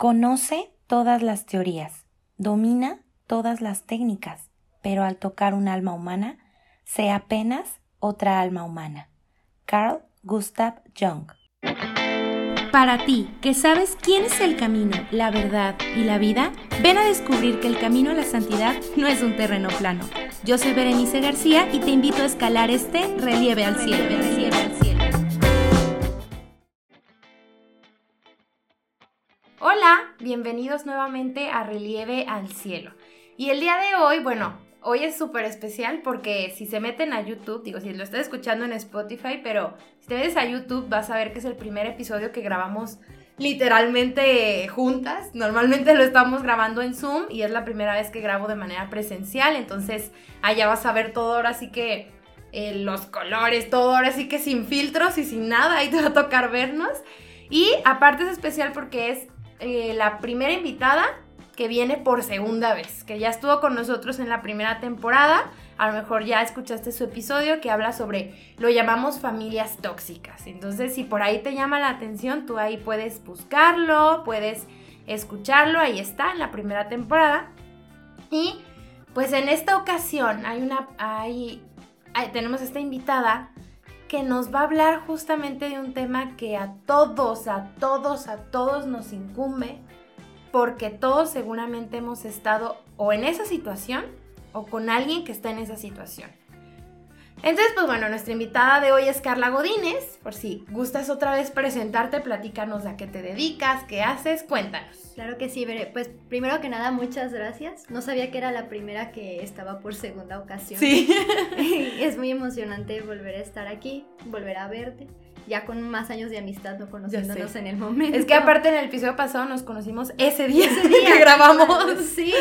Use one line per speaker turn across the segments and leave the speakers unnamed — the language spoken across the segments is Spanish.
Conoce todas las teorías, domina todas las técnicas, pero al tocar un alma humana, sea apenas otra alma humana. Carl Gustav Jung. Para ti, que sabes quién es el camino, la verdad y la vida, ven a descubrir que el camino a la santidad no es un terreno plano. Yo soy Berenice García y te invito a escalar este. Relieve al cielo. Hola, bienvenidos nuevamente a Relieve al Cielo. Y el día de hoy, bueno, hoy es súper especial porque si se meten a YouTube, digo, si lo estás escuchando en Spotify, pero si te metes a YouTube vas a ver que es el primer episodio que grabamos literalmente juntas. Normalmente lo estamos grabando en Zoom y es la primera vez que grabo de manera presencial, entonces allá vas a ver todo ahora sí que eh, los colores, todo ahora sí que sin filtros y sin nada, ahí te va a tocar vernos. Y aparte es especial porque es eh, la primera invitada que viene por segunda vez, que ya estuvo con nosotros en la primera temporada. A lo mejor ya escuchaste su episodio que habla sobre, lo llamamos familias tóxicas. Entonces, si por ahí te llama la atención, tú ahí puedes buscarlo, puedes escucharlo, ahí está, en la primera temporada. Y pues en esta ocasión hay una, hay, tenemos esta invitada que nos va a hablar justamente de un tema que a todos, a todos, a todos nos incumbe, porque todos seguramente hemos estado o en esa situación o con alguien que está en esa situación. Entonces, pues bueno, nuestra invitada de hoy es Carla Godínez. Por si gustas otra vez presentarte, platícanos a qué te dedicas, qué haces, cuéntanos.
Claro que sí, Pues primero que nada, muchas gracias. No sabía que era la primera que estaba por segunda ocasión.
Sí.
es muy emocionante volver a estar aquí, volver a verte ya con más años de amistad, no conociéndonos en el momento.
Es que aparte en el episodio pasado nos conocimos ese día, ese día que grabamos.
Sí,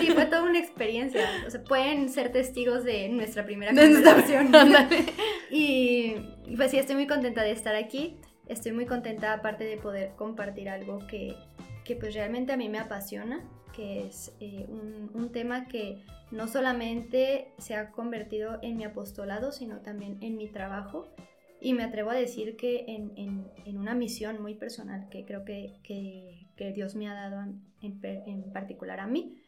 sí, fue toda una experiencia. O sea, pueden ser testigos de nuestra primera conversación. y pues sí, estoy muy contenta de estar aquí. Estoy muy contenta aparte de poder compartir algo que, que pues realmente a mí me apasiona, que es eh, un, un tema que no solamente se ha convertido en mi apostolado, sino también en mi trabajo y me atrevo a decir que en, en, en una misión muy personal que creo que, que, que Dios me ha dado en, en, particular a mí,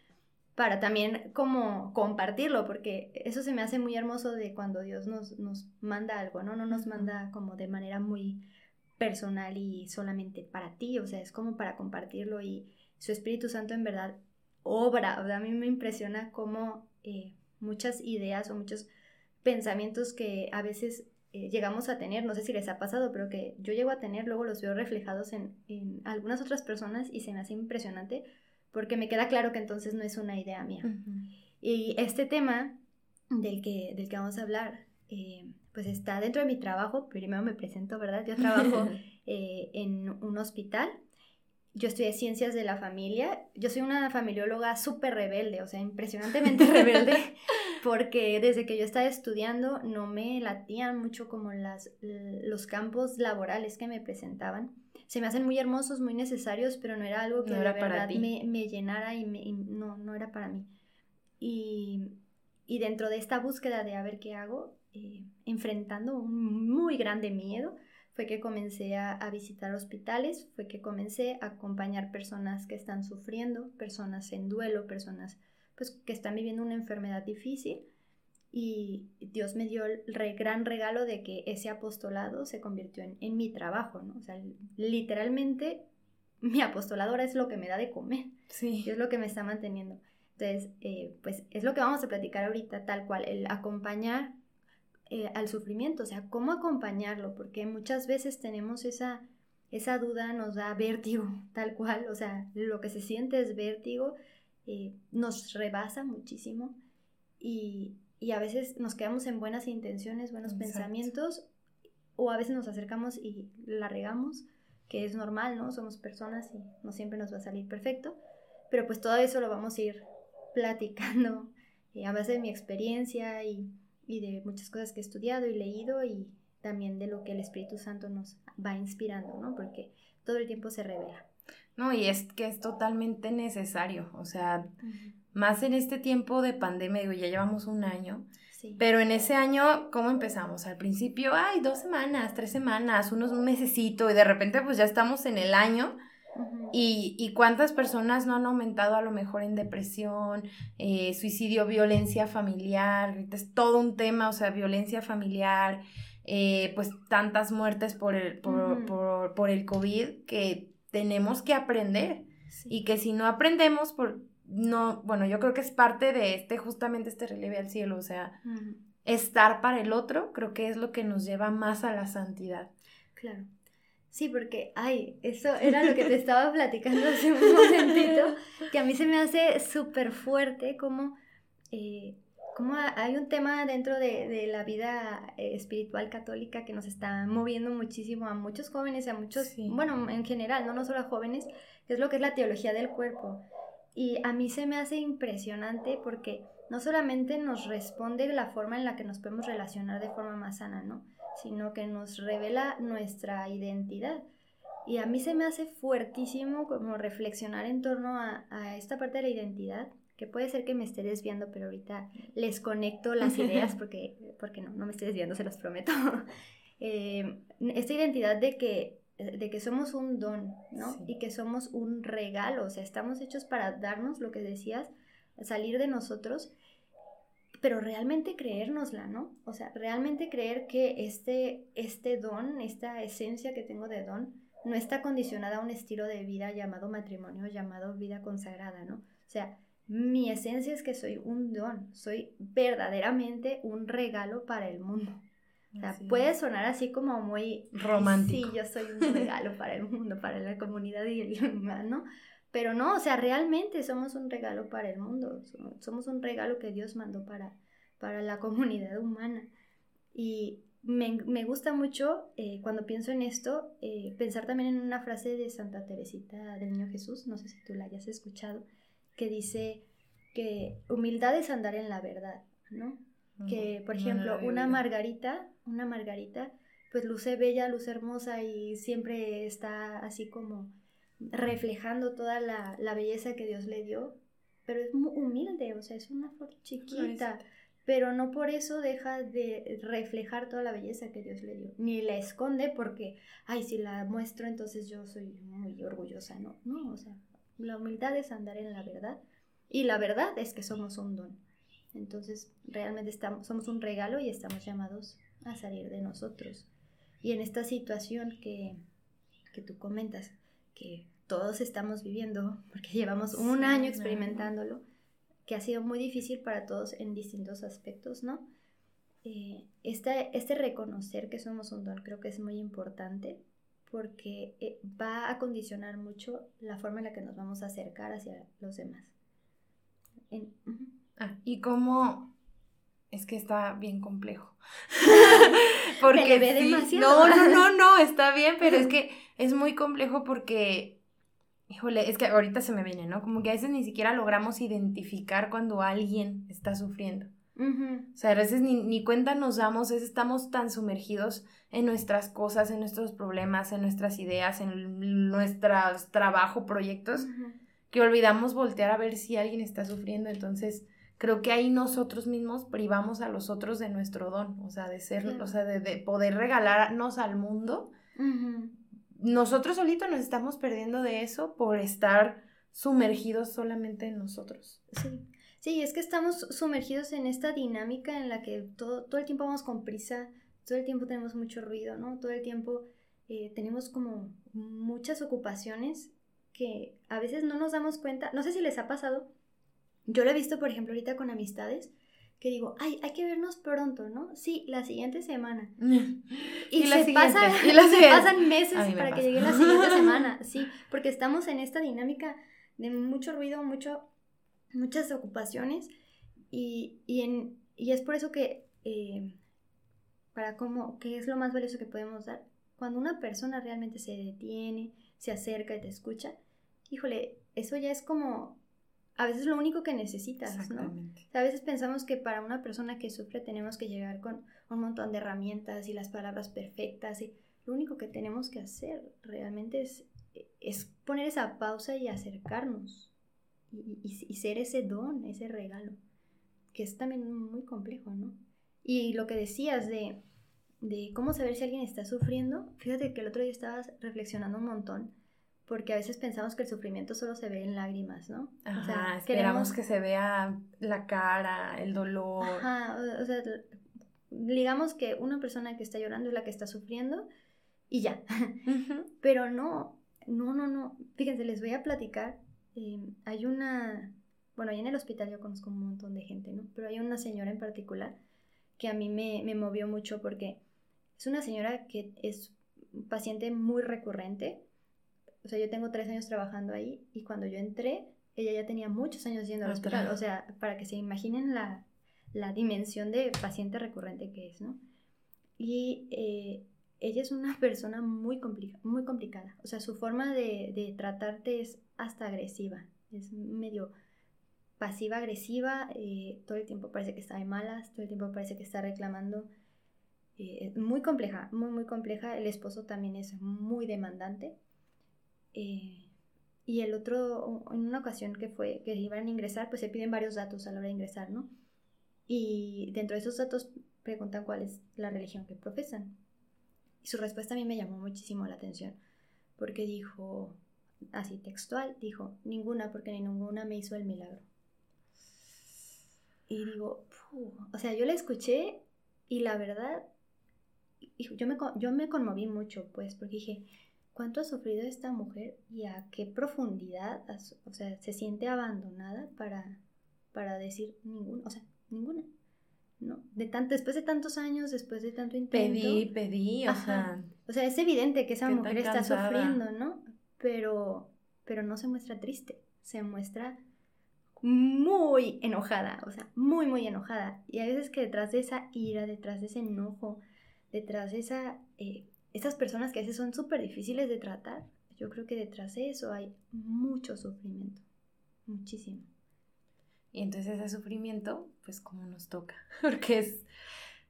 para también como compartirlo, porque eso se me hace muy hermoso de cuando Dios nos, nos manda algo, ¿no? No nos manda como de manera muy personal y solamente para ti, o sea, es como para compartirlo y su Espíritu Santo en verdad obra, a mí me impresiona cómo eh, muchas ideas o muchos pensamientos que a veces eh, llegamos a tener, no sé si les ha pasado, pero que yo llego a tener, luego los veo reflejados en, en algunas otras personas y se me hace impresionante porque me queda claro que entonces no es una idea mía. Y este tema del que, del que vamos a hablar, eh, pues está dentro de mi trabajo, primero me presento, ¿verdad? Yo trabajo eh, en un hospital yo estudié ciencias de la familia. Yo soy una familióloga súper rebelde, o sea, impresionantemente rebelde, porque desde que yo estaba estudiando no me latían mucho como las, los campos laborales que me presentaban. Se me hacen muy hermosos, muy necesarios, pero no era algo que de verdad me, me, llenara y, me, no, no era para mí. Y, y, dentro de esta búsqueda de a ver qué hago, eh, enfrentando un muy grande miedo, fue que comencé a, visitar hospitales, fue que comencé a acompañar personas que están sufriendo, personas en duelo, personas pues, que están viviendo una enfermedad difícil. Y Dios me dio el gran regalo de que ese apostolado se convirtió en, mi trabajo, ¿no? O sea, literalmente mi apostolado ahora es lo que me da de comer.
Sí.
Es lo que me está manteniendo. Entonces, eh, pues es lo que vamos a platicar ahorita, tal cual, el acompañar eh, al sufrimiento, o sea, cómo acompañarlo, porque muchas veces tenemos esa, esa duda, nos da vértigo, tal cual, o sea, lo que se siente es vértigo, eh, nos rebasa muchísimo y, a veces nos quedamos en buenas intenciones, buenos pensamientos, o a veces nos acercamos y la regamos, que es normal, ¿no? Somos personas y no siempre nos va a salir perfecto, pero pues todo eso lo vamos a ir platicando eh, a base de mi experiencia y y de muchas cosas que he estudiado y leído y también de lo que el Espíritu Santo nos va inspirando, ¿no? Porque todo el tiempo se revela.
No, y es que es totalmente necesario, o sea, más en este tiempo de pandemia, digo, ya llevamos un año, sí. pero en ese año, ¿cómo empezamos? Al principio, ay, dos semanas, tres semanas, unos un mesecito, y de repente pues ya estamos en el año, y, cuántas personas no han aumentado a lo mejor en depresión, eh, suicidio, violencia familiar, es todo un tema, o sea, violencia familiar, eh, pues tantas muertes por el, por, por, el COVID que tenemos que aprender y que si no aprendemos, por, no, bueno, yo creo que es parte de este, justamente este relieve al cielo, o sea, estar para el otro, creo que es lo que nos lleva más a la santidad.
Claro. Sí, porque, ay, eso era lo que te estaba platicando hace un momentito, que a mí se me hace súper fuerte como, eh, como hay un tema dentro de, la vida eh, espiritual católica que nos está moviendo muchísimo a muchos jóvenes a muchos, bueno, en general, no, no solo a jóvenes, que es lo que es la teología del cuerpo. Y a mí se me hace impresionante porque no solamente nos responde la forma en la que nos podemos relacionar de forma más sana, ¿no? Sino que nos revela nuestra identidad. Y a mí se me hace fuertísimo como reflexionar en torno a, esta parte de la identidad, que puede ser que me esté desviando, pero ahorita les conecto las ideas porque, porque no, no me estoy desviando, se los prometo. Eh, esta identidad de que de que somos un don, ¿no? Y que somos un regalo, o sea, estamos hechos para darnos lo que decías, salir de nosotros, pero realmente creérnosla, ¿no? O sea, realmente creer que este, este don, esta esencia que tengo de don, no está condicionada a un estilo de vida llamado matrimonio, llamado vida consagrada, ¿no? O sea, mi esencia es que soy un don, soy verdaderamente un regalo para el mundo puede sonar así como muy romántico. Sí, yo soy un regalo para el mundo, para la comunidad y el humano. Pero no, o sea, realmente somos un regalo para el mundo. Somos un regalo que Dios mandó para, para la comunidad humana. Y me, me gusta mucho eh, cuando pienso en esto, eh, pensar también en una frase de Santa Teresita del Niño Jesús, no sé si tú la hayas escuchado, que dice que humildad es andar en la verdad, ¿no? Que, por ejemplo, una margarita una margarita, pues luce bella, luce hermosa y siempre está así como reflejando toda la, belleza que Dios le dio, pero es muy humilde, o sea, es una flor chiquita, pero no por eso deja de reflejar toda la belleza que Dios le dio, ni la esconde porque, ay, si la muestro entonces yo soy muy orgullosa, no, no, o sea, la humildad es andar en la verdad y la verdad es que somos un don. Entonces, realmente estamos, somos un regalo y estamos llamados a salir de nosotros. Y en esta situación que, que tú comentas, que todos estamos viviendo, porque llevamos un año experimentándolo, que ha sido muy difícil para todos en distintos aspectos, ¿no? Eh, este, este reconocer que somos un don creo que es muy importante porque eh, va a condicionar mucho la forma en la que nos vamos a acercar hacia los demás.
ah, y cómo es que está bien complejo. porque ve demasiado. No, no, no, no, está bien, pero es que es muy complejo porque, híjole, es que ahorita se me viene, ¿no? Como que a veces ni siquiera logramos identificar cuando alguien está sufriendo. O sea, a veces ni, cuenta nos damos, es, estamos tan sumergidos en nuestras cosas, en nuestros problemas, en nuestras ideas, en nuestros trabajo, proyectos, que olvidamos voltear a ver si alguien está sufriendo. Entonces, creo que ahí nosotros mismos privamos a los otros de nuestro don, o sea, de ser, o sea, de, poder regalarnos al mundo. Nosotros solitos nos estamos perdiendo de eso por estar sumergidos solamente en nosotros.
Sí. Sí, es que estamos sumergidos en esta dinámica en la que todo, todo el tiempo vamos con prisa, todo el tiempo tenemos mucho ruido, ¿no? Todo el tiempo eh, tenemos como muchas ocupaciones que a veces no nos damos cuenta. No sé si les ha pasado, yo lo he visto, por ejemplo, ahorita con amistades, que digo, ay, hay que vernos pronto, ¿no? Sí, la siguiente semana. Y, se, pasan meses para que llegue la siguiente semana, sí, porque estamos en esta dinámica de mucho ruido, mucho, muchas ocupaciones, y, en, y es por eso que, eh, para cómo, ¿qué es lo más valioso que podemos dar? Cuando una persona realmente se detiene, se acerca y te escucha, híjole, eso ya es como a veces lo único que necesitas, ¿no? a veces pensamos que para una persona que sufre tenemos que llegar con un montón de herramientas y las palabras perfectas y lo único que tenemos que hacer realmente es, es poner esa pausa y acercarnos y, y, ser ese don, ese regalo, que es también muy complejo, ¿no? Y lo que decías de, de cómo saber si alguien está sufriendo, fíjate que el otro día estabas reflexionando un montón porque a veces pensamos que el sufrimiento solo se ve en lágrimas, ¿no?
o sea, esperamos que se vea la cara, el dolor.
Ajá, o sea, digamos que una persona que está llorando es la que está sufriendo y ya. Pero no, no, no, no. Fíjense, les voy a platicar. Eh, hay una, bueno, ahí en el hospital yo conozco un montón de gente, ¿no? Pero hay una señora en particular que a mí me, me movió mucho porque es una señora que es paciente muy recurrente. O sea, yo tengo tres años trabajando ahí y cuando yo entré, ella ya tenía muchos años yendo al hospital. O sea, para que se imaginen la, la dimensión de paciente recurrente que es, ¿no? Y eh, ella es una persona muy, muy complicada. O sea, su forma de, de, tratarte es hasta agresiva. Es medio pasiva-agresiva. Eh, todo el tiempo parece que está de malas. Todo el tiempo parece que está reclamando. Eh, muy compleja, muy, muy compleja. El esposo también es muy demandante. Y el otro, en una ocasión que fue que iban a ingresar, pues se piden varios datos a la hora de ingresar, ¿no? Y dentro de esos datos preguntan cuál es la religión que profesan. Y su respuesta a mí me llamó muchísimo la atención, porque dijo, así textual, dijo, ninguna, porque ni ninguna me hizo el milagro. Y digo, o sea, yo la escuché y la verdad, yo me, yo me conmoví mucho, pues, porque dije, ¿cuánto ha sufrido esta mujer y a qué profundidad, o sea, se siente abandonada para, para decir ninguna? O sea, ninguna. ¿no? De tanto, después de tantos años, después de tanto intento.
Pedí, pedí, o sea.
O sea, es evidente que esa mujer está sufriendo, ¿no? Pero, pero no se muestra triste, se muestra muy enojada, o sea, muy, muy enojada. Y hay veces que detrás de esa ira, detrás de ese enojo, detrás de esa, eh, esas personas que a veces son súper difíciles de tratar, yo creo que detrás de eso hay mucho sufrimiento, muchísimo.
Y entonces ese sufrimiento, pues como nos toca, porque es,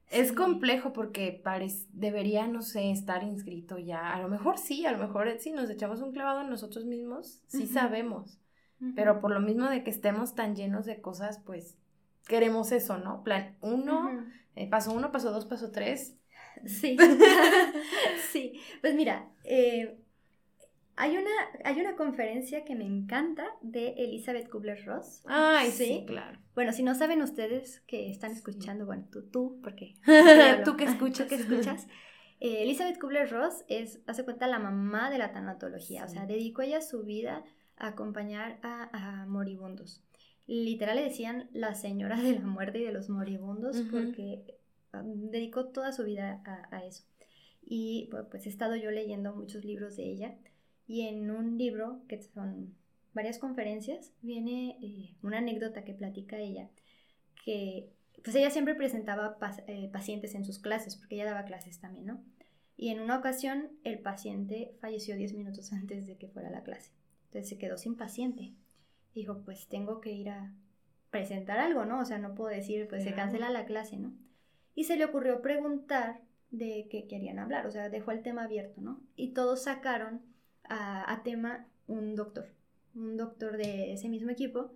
es complejo porque parece, debería, no sé, estar inscrito ya. A lo mejor sí, a lo mejor si nos echamos un clavado en nosotros mismos, sí sabemos. Pero por lo mismo de que estemos tan llenos de cosas, pues queremos eso, ¿no? Plan uno, eh, paso uno, paso dos, paso tres.
Sí. sí. Pues mira, eh, hay una, hay una conferencia que me encanta de Elizabeth Kubler-Ross.
Ay, sí, claro.
Bueno, si no saben ustedes que están escuchando, bueno, tú, tú, porque...
tú que escuchas.
que escuchas. Eh, Elizabeth Kubler-Ross es, hace cuenta, la mamá de la tanatología. O sea, dedicó ella su vida a acompañar a, moribundos. Literal le decían la señora de la muerte y de los moribundos porque dedicó toda su vida a, a eso. Y pues he estado yo leyendo muchos libros de ella y en un libro, que son varias conferencias, viene eh, una anécdota que platica ella, que pues ella siempre presentaba eh, pacientes en sus clases, porque ella daba clases también, ¿no? Y en una ocasión el paciente falleció 10 minutos antes de que fuera a la clase. Entonces se quedó sin paciente. Dijo, pues tengo que ir a presentar algo, ¿no? O sea, no puedo decir, pues se cancela la clase, ¿no? Y se le ocurrió preguntar de qué querían hablar, o sea, dejó el tema abierto, ¿no? Y todos sacaron a, tema un doctor, un doctor de ese mismo equipo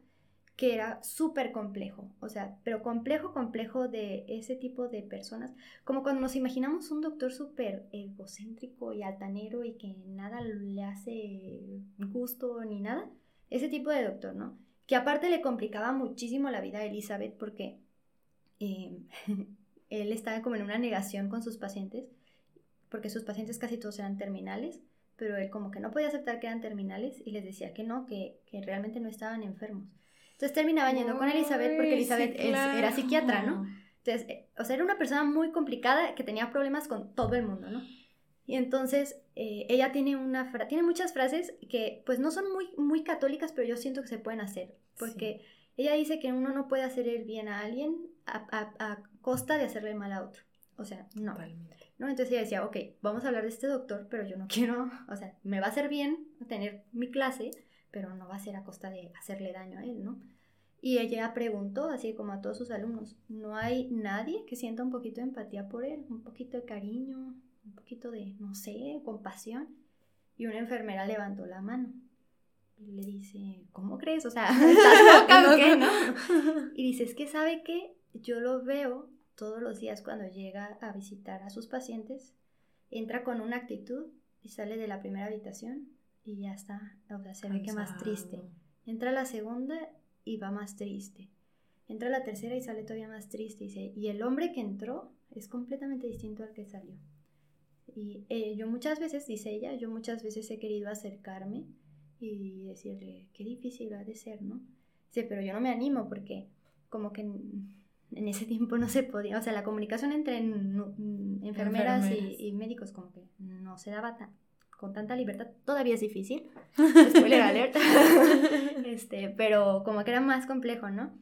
que era súper complejo, o sea, pero complejo, complejo de ese tipo de personas, como cuando nos imaginamos un doctor súper egocéntrico y altanero y que nada le hace gusto ni nada, ese tipo de doctor, ¿no? Que aparte le complicaba muchísimo la vida a Elizabeth porque eh, él estaba como en una negación con sus pacientes, porque sus pacientes casi todos eran terminales, pero él como que no podía aceptar que eran terminales y les decía que no, que, que realmente no estaban enfermos. Entonces terminaban yendo con Elizabeth porque Elizabeth era psiquiatra, ¿no? Entonces, eh, o sea, era una persona muy complicada que tenía problemas con todo el mundo, ¿no? Y entonces eh, ella tiene una tiene muchas frases que pues no son muy, muy católicas, pero yo siento que se pueden hacer, porque ella dice que uno no puede hacer el bien a alguien a, a, a costa de hacerle mal a otro. O sea, no. ¿no? Entonces ella decía, ok, vamos a hablar de este doctor, pero yo no quiero, o sea, me va a hacer bien tener mi clase, pero no va a ser a costa de hacerle daño a él, ¿no? Y ella preguntó, así como a todos sus alumnos, ¿no hay nadie que sienta un poquito de empatía por él? Un poquito de cariño, un poquito de, no sé, compasión. Y una enfermera levantó la mano. Y le dice, ¿cómo crees? O sea, ¿estás loca o qué, no? Y dice, es que sabe que yo lo veo todos los días cuando llega a visitar a sus pacientes, entra con una actitud y sale de la primera habitación y ya está, o sea, se ve que más triste. Entra la segunda y va más triste. Entra la tercera y sale todavía más triste. Dice, y el hombre que entró es completamente distinto al que salió. Y eh, yo muchas veces, dice ella, yo muchas veces he querido acercarme y decirle, qué difícil ha de ser, ¿no? Dice, pero yo no me animo porque como que en, ese tiempo no se podía, o sea, la comunicación entre enfermeras, Y, médicos como que no se daba con tanta libertad, todavía es difícil, spoiler alert, este, pero como que era más complejo, ¿no?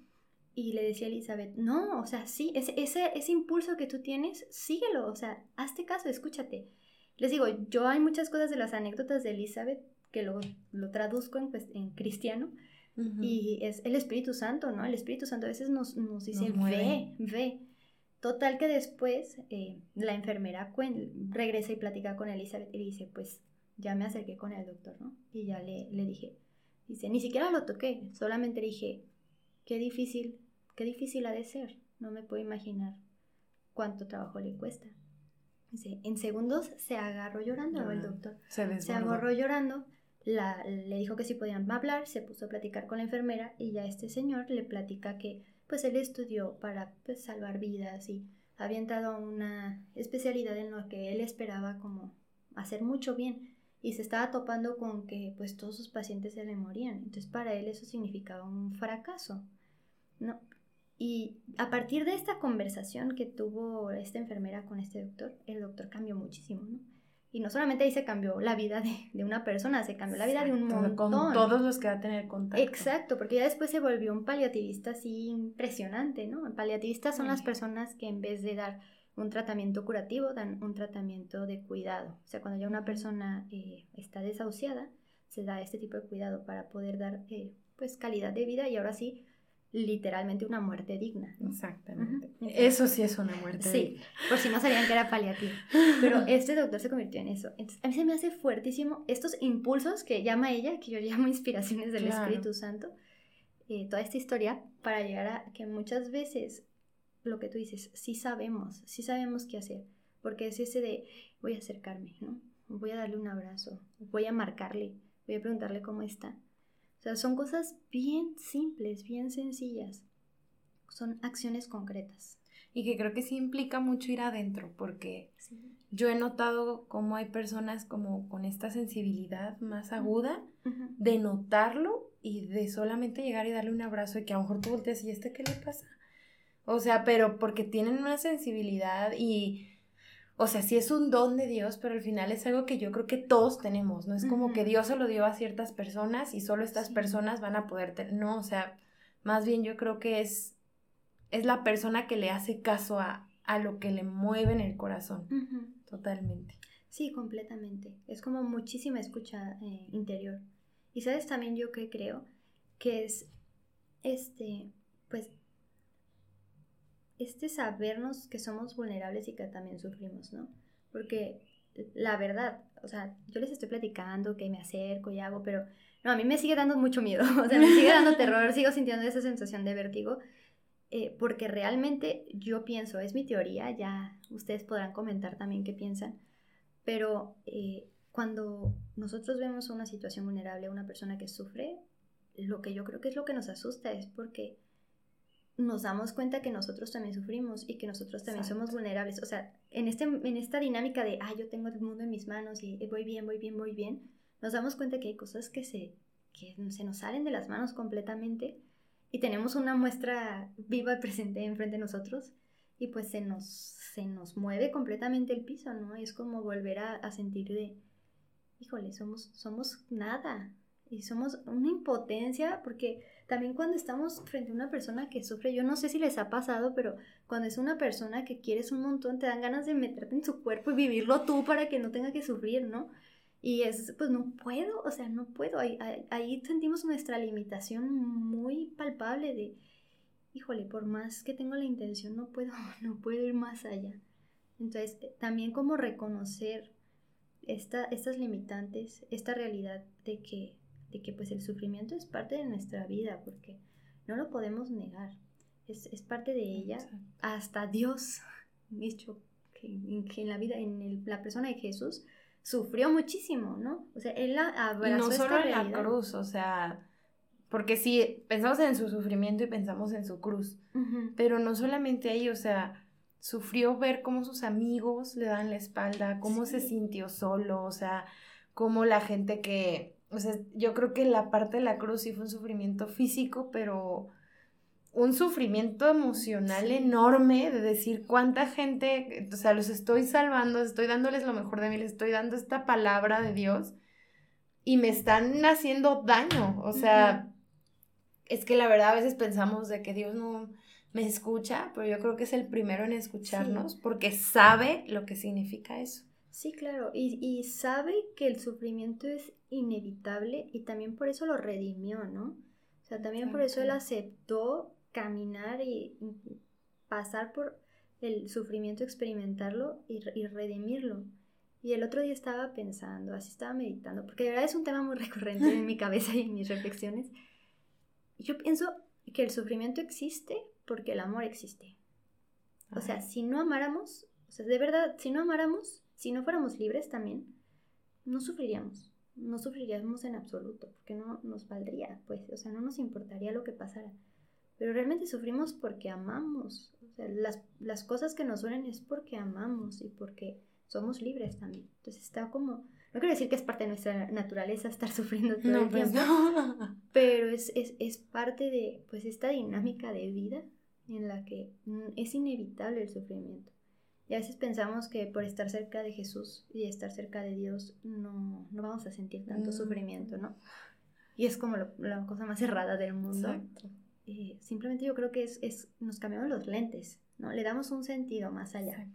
Y le decía a Elizabeth, no, o sea, sí, ese, ese, ese impulso que tú tienes, síguelo, o sea, hazte caso, escúchate. Les digo, yo hay muchas cosas de las anécdotas de Elizabeth que lo, lo traduzco en, pues, en cristiano, y es el Espíritu Santo, ¿no? El Espíritu Santo a veces nos, nos dice, ve, ve. Total que después eh, la enfermera regresa y platica con Elizabeth y dice, pues ya me acerqué con el doctor, ¿no? Y ya le, le dije, dice, ni siquiera lo toqué, solamente dije, qué difícil Qué difícil ha de ser. No me puedo imaginar cuánto trabajo le cuesta. Dice, en segundos se agarró llorando el doctor. Se, se agarró llorando. La, le dijo que si podían hablar, se puso a platicar con la enfermera y ya este señor le platica que pues él estudió para pues, salvar vidas y había entrado a una especialidad en lo que él esperaba como hacer mucho bien y se estaba topando con que pues todos sus pacientes se le morían. Entonces para él eso significaba un fracaso. ¿no? Y a partir de esta conversación que tuvo esta enfermera con este doctor, el doctor cambió muchísimo, ¿no? Y no solamente ahí se cambió la vida de, una persona, se cambió la vida de un montón.
Con todos los que va a tener contacto.
Exacto, porque ya después se volvió un paliativista así impresionante, ¿no? Paliativistas son las personas que en vez de dar un tratamiento curativo, dan un tratamiento de cuidado. O sea, cuando ya una persona eh, está desahuciada, se da este tipo de cuidado para poder dar, eh, pues, calidad de vida y ahora sí literalmente una muerte digna.
Exactamente. Eso sí es una muerte
sí, por si no sabían que era paliativo. Pero este doctor se convirtió en eso. Entonces, a mí se me hace fuertísimo estos impulsos que llama ella, que yo llamo inspiraciones del Espíritu Santo, eh, toda esta historia, para llegar a que muchas veces lo que tú dices, sí sabemos, sí sabemos qué hacer. Porque es ese de, voy a acercarme, ¿no? Voy a darle un abrazo, voy a marcarle, voy a preguntarle cómo está sea, son cosas bien simples, bien sencillas. Son acciones concretas.
Y que creo que sí implica mucho ir adentro, porque yo he notado cómo hay personas como con esta sensibilidad más aguda de notarlo y de solamente llegar y darle un abrazo y que a lo mejor tú volteas y este qué le pasa. O sea, pero porque tienen una sensibilidad y o sea, sí es un don de Dios, pero al final es algo que yo creo que todos tenemos, no es como que Dios se lo dio a ciertas personas y solo estas personas van a poder tener, no, o sea, más bien yo creo que es, es la persona que le hace caso a, a lo que le mueve en el corazón, totalmente.
Sí, completamente, es como muchísima escucha eh, interior. Y sabes también yo que creo que es, este, pues este sabernos que somos vulnerables y que también sufrimos, ¿no? Porque la verdad, o sea, yo les estoy platicando que me acerco y hago, pero no, a mí me sigue dando mucho miedo, o sea, me sigue dando terror, sigo sintiendo esa sensación de vértigo, eh, porque realmente yo pienso, es mi teoría, ya ustedes podrán comentar también qué piensan, pero eh, cuando nosotros vemos una situación vulnerable, una persona que sufre, lo que yo creo que es lo que nos asusta es porque nos damos cuenta que nosotros también sufrimos y que nosotros también somos vulnerables. O sea, en, este, en esta dinámica de, ah, yo tengo el mundo en mis manos y voy bien, voy bien, voy bien, nos damos cuenta que hay cosas que se, que se nos salen de las manos completamente y tenemos una muestra viva y presente enfrente de nosotros y pues se nos, se nos mueve completamente el piso, ¿no? Es como volver a, a sentir de, híjole, somos, somos nada y somos una impotencia porque también cuando estamos frente a una persona que sufre, yo no sé si les ha pasado, pero cuando es una persona que quieres un montón, te dan ganas de meterte en su cuerpo y vivirlo tú para que no tenga que sufrir, ¿no? Y es, pues no puedo, o sea, no puedo. Ahí, ahí, sentimos nuestra limitación muy palpable de, híjole, por más que tengo la intención, no puedo, no puedo ir más allá. Entonces, también como reconocer esta, estas limitantes, esta realidad de que de que pues el sufrimiento es parte de nuestra vida, porque no lo podemos negar, es, parte de ella, hasta Dios, dicho que, en la vida, en la persona de Jesús, sufrió muchísimo, ¿no? O sea, él abrazó y no
solo en la cruz, o sea, porque sí, pensamos en su sufrimiento y pensamos en su cruz, pero no solamente ahí, o sea, sufrió ver cómo sus amigos le dan la espalda, cómo se sintió solo, o sea, cómo la gente que, o sea, yo creo que la parte de la cruz sí fue un sufrimiento físico, pero un sufrimiento emocional enorme de decir cuánta gente, o sea, los estoy salvando, estoy dándoles lo mejor de mí, les estoy dando esta palabra de Dios y me están haciendo daño, o sea, es que la verdad a veces pensamos de que Dios no me escucha, pero yo creo que es el primero en escucharnos porque sabe lo que significa eso.
Sí, claro, y, y sabe que el sufrimiento es inevitable y también por eso lo redimió, ¿no? O sea, también por eso él aceptó caminar y pasar por el sufrimiento, experimentarlo y, redimirlo. Y el otro día estaba pensando, así estaba meditando, porque de verdad es un tema muy recurrente en mi cabeza y en mis reflexiones. Yo pienso que el sufrimiento existe porque el amor existe. O sea, si no amáramos, o sea, de verdad, si no amáramos, si no fuéramos libres también, no sufriríamos. No sufriríamos en absoluto, porque no nos valdría, pues, o sea, no nos importaría lo que pasara pero realmente sufrimos porque amamos. O sea, las, las cosas que nos duelen es porque amamos y porque somos libres también. Entonces está como, no quiero decir que es parte de nuestra naturaleza estar sufriendo todo el pues tiempo, pero es, es, es, parte de pues esta dinámica de vida en la que es inevitable el sufrimiento. Y a veces pensamos que por estar cerca de Jesús y estar cerca de Dios no, no vamos a sentir tanto mm. sufrimiento, ¿no? Y es como la cosa más errada del mundo. Exacto. Eh, simplemente yo creo que es, es, nos cambiamos los lentes, ¿no? Le damos un sentido más allá.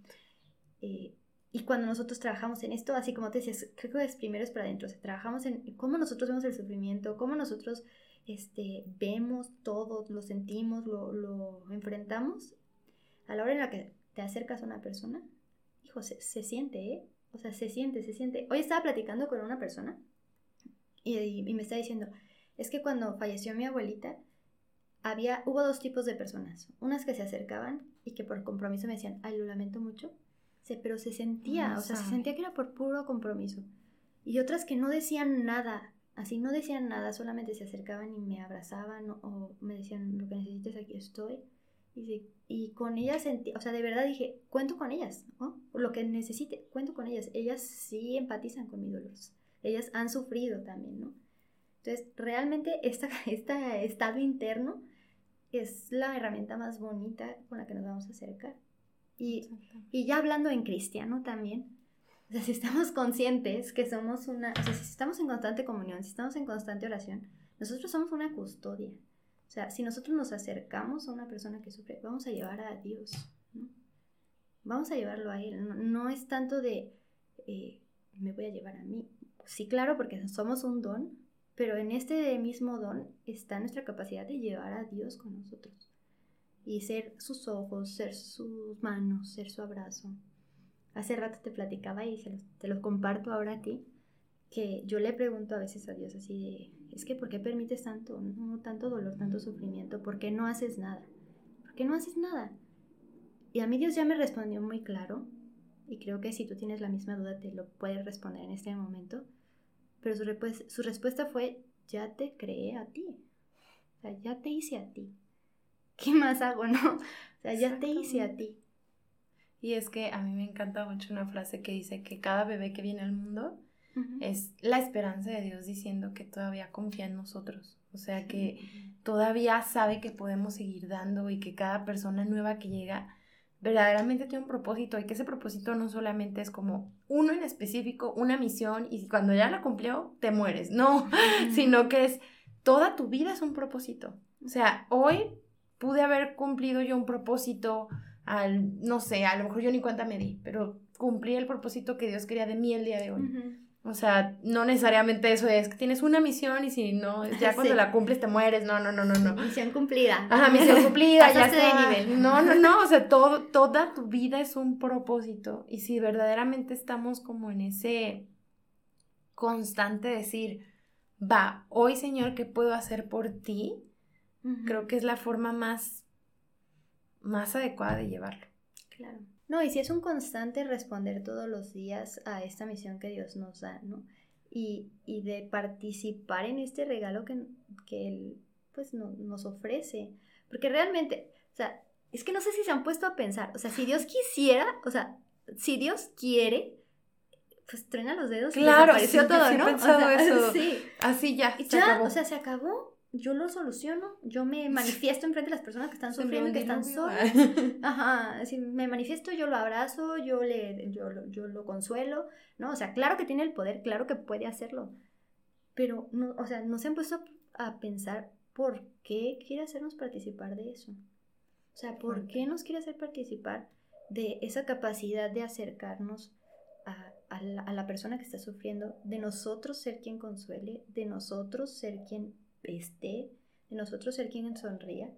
Eh, y cuando nosotros trabajamos en esto, así como te decías, creo que es primero es para adentro, o trabajamos en cómo nosotros vemos el sufrimiento, cómo nosotros este, vemos todo, lo sentimos, lo, lo enfrentamos, a la hora en la que te acercas a una persona, hijo, se, se siente, ¿eh? O sea, se siente, se siente. Hoy estaba platicando con una persona y, y me está diciendo, es que cuando falleció mi abuelita, había, hubo dos tipos de personas. Unas que se acercaban y que por compromiso me decían, ay, lo lamento mucho. pero se sentía, o sea, se sentía que era por puro compromiso. Y otras que no decían nada, así no decían nada, solamente se acercaban y me abrazaban o, me decían, lo que necesites, aquí estoy. Y, y con ellas sentí, o sea, de verdad dije, cuento con ellas, ¿no? Lo que necesite, cuento con ellas. Ellas sí empatizan con mi dolor. Ellas han sufrido también, ¿no? Entonces, realmente esta, este estado interno es la herramienta más bonita con la que nos vamos a acercar. Y, y ya hablando en cristiano también, o sea, si estamos conscientes que somos una, o sea, si estamos en constante comunión, si estamos en constante oración, nosotros somos una custodia. O sea, si nosotros nos acercamos a una persona que sufre, vamos a llevar a Dios, ¿no? Vamos a llevarlo a Él. No, es tanto de, eh, me voy a llevar a mí. Sí, claro, porque somos un don, pero en este mismo don está nuestra capacidad de llevar a Dios con nosotros y ser sus ojos, ser sus manos, ser su abrazo. Hace rato te platicaba y te lo comparto ahora a ti, que yo le pregunto a veces a Dios así de, es que ¿por qué permites tanto, tanto dolor, tanto sufrimiento? ¿Por qué no haces nada? ¿Por qué no haces nada? Y a mí Dios ya me respondió muy claro, y creo que si tú tienes la misma duda te lo puedes responder en este momento pero su, su respuesta fue, ya te creé a ti. O sea, ya te hice a ti. ¿Qué más hago, no? O sea, ya te hice a ti.
Y es que a mí me encanta mucho una frase que dice que cada bebé que viene al mundo es la esperanza de Dios diciendo que todavía confía en nosotros. O sea, que todavía sabe que podemos seguir dando y que cada persona nueva que llega verdaderamente tiene un propósito y que ese propósito no solamente es como uno en específico, una misión y cuando ya la cumplió te mueres, no, sino que es toda tu vida es un propósito. O sea, hoy pude haber cumplido yo un propósito al, no sé, a lo mejor yo ni cuenta me di, pero cumplí el propósito que Dios quería de mí el día de hoy. O sea, no necesariamente eso es que tienes una misión y si no, ya cuando la cumples te mueres. No, no, no, no, no.
Misión cumplida.
Ajá, misión cumplida, ya está. de nivel. No, no, no, o sea, todo, toda tu vida es un propósito. Y si verdaderamente estamos como en ese constante decir, va, hoy Señor, ¿qué puedo hacer por ti? Creo que es la forma más, más adecuada de llevarlo.
Claro. No, y si es un constante responder todos los días a esta misión que Dios nos da, ¿no? Y, de participar en este regalo que, que Él pues nos ofrece. Porque realmente, o sea, es que no sé si se han puesto a pensar, o sea, si Dios quisiera, o sea, si Dios quiere, pues truena los dedos
claro, y desapareció todo, ¿no? eso. Sí. Así ya.
ya, o sea, se acabó. Yo lo soluciono, yo me manifiesto enfrente de las personas que están sufriendo, que están solas. Ajá, si me manifiesto, yo lo abrazo, yo le, yo, yo lo consuelo, ¿no? O sea, claro que tiene el poder, claro que puede hacerlo. Pero no, o sea, no se han puesto a pensar por qué quiere hacernos participar de eso. O sea, ¿por qué nos quiere hacer participar de esa capacidad de acercarnos a, la, persona que está sufriendo, de nosotros ser quien consuele, de nosotros ser quien esté, de nosotros ser quien sonría?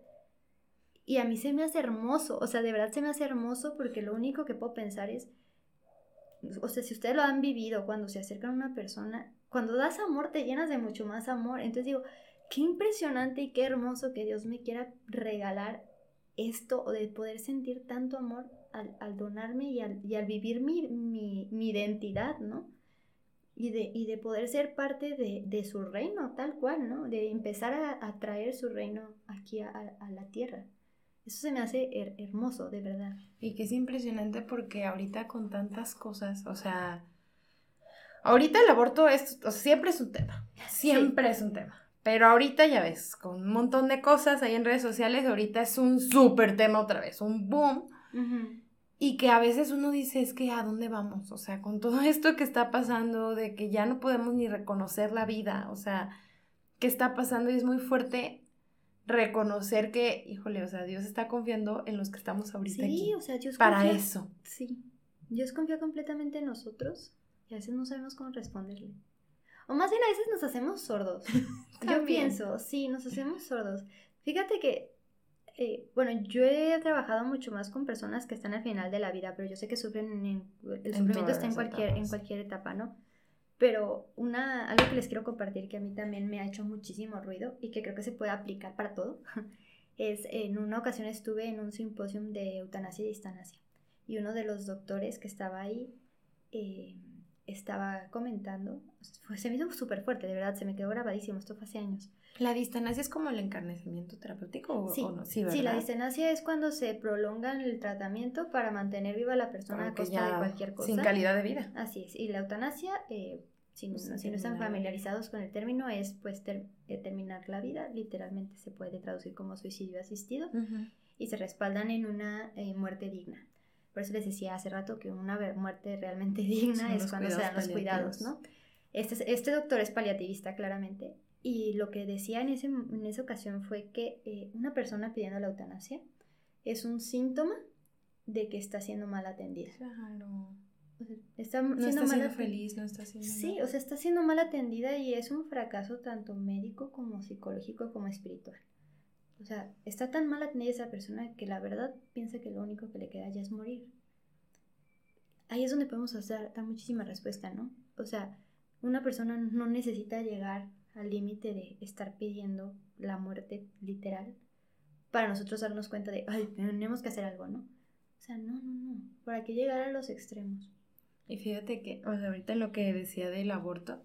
Y a mí se me hace hermoso, o sea, de verdad se me hace hermoso porque lo único que puedo pensar es, o sea, si ustedes lo han vivido cuando se acercan a una persona, cuando das amor te llenas de mucho más amor. Entonces digo, qué impresionante y qué hermoso que Dios me quiera regalar esto o de poder sentir tanto amor al, donarme y al, vivir mi, identidad, ¿no? Y de, de poder ser parte de, su reino, tal cual, ¿no? De empezar a, traer su reino aquí a, la tierra. Eso se me hace hermoso, de verdad.
Y que es impresionante porque ahorita con tantas cosas, o sea, ahorita el aborto es, siempre es un tema, siempre es un tema. Pero ahorita ya ves, con un montón de cosas ahí en redes sociales, ahorita es un súper tema otra vez, un boom. Y que a veces uno dice, es que ¿a dónde vamos? O sea, con todo esto que está pasando, de que ya no podemos ni reconocer la vida, o sea, ¿qué está pasando? Y es muy fuerte reconocer que, híjole, o sea, Dios está confiando en los que estamos ahorita sí, aquí. o sea, Dios Para eso.
Sí, Dios confía completamente en nosotros y a veces no sabemos cómo responderle. O más bien a veces nos hacemos sordos. yo pienso, sí, nos hacemos sordos. Fíjate que, eh, bueno, yo he trabajado mucho más con personas que están al final de la vida, pero yo sé que sufren, en, el sufrimiento está en cualquier, en cualquier etapa, ¿no? Pero una, algo que les quiero compartir que a mí también me ha hecho muchísimo ruido y que creo que se puede aplicar para todo, es en una ocasión estuve en un simposium de eutanasia y distanasia y uno de los doctores que estaba ahí eh, estaba comentando, se me hizo súper fuerte, de verdad, se me quedó grabadísimo, esto fue hace años.
¿La distancia es como el encarnecimiento terapéutico
sí,
o no?
Sí, sí, la distancia es cuando se prolonga el tratamiento para mantener viva a la persona a costa de cualquier cosa.
Sin calidad de vida.
Así es, y la eutanasia, eh, si, no, si no están familiarizados con el término, es pues eh, terminar la vida, literalmente se puede traducir como suicidio asistido, y se respaldan en una eh, muerte digna. Por eso les decía hace rato que una muerte realmente digna es cuando se dan los cuidados, ¿no? Este, este doctor es paliativista, claramente, y lo que decía en, ese, en esa ocasión fue que eh, una persona pidiendo la eutanasia es un síntoma de que está siendo mal atendida. Claro. está
no está siendo feliz, no está siendo
Sí, o sea, está siendo mal atendida y es un fracaso tanto médico como psicológico como espiritual. O sea, está tan mal atendida esa persona que la verdad piensa que lo único que le queda ya es morir. Ahí es donde podemos hacer, dar muchísima respuesta, ¿no? O sea, una persona no necesita llegar al límite de estar pidiendo la muerte literal para nosotros darnos cuenta de, ay, tenemos que hacer algo, ¿no? O sea, no, no, no. ¿Para qué llegar a los extremos?
Y fíjate que, o sea, ahorita lo que decía del aborto,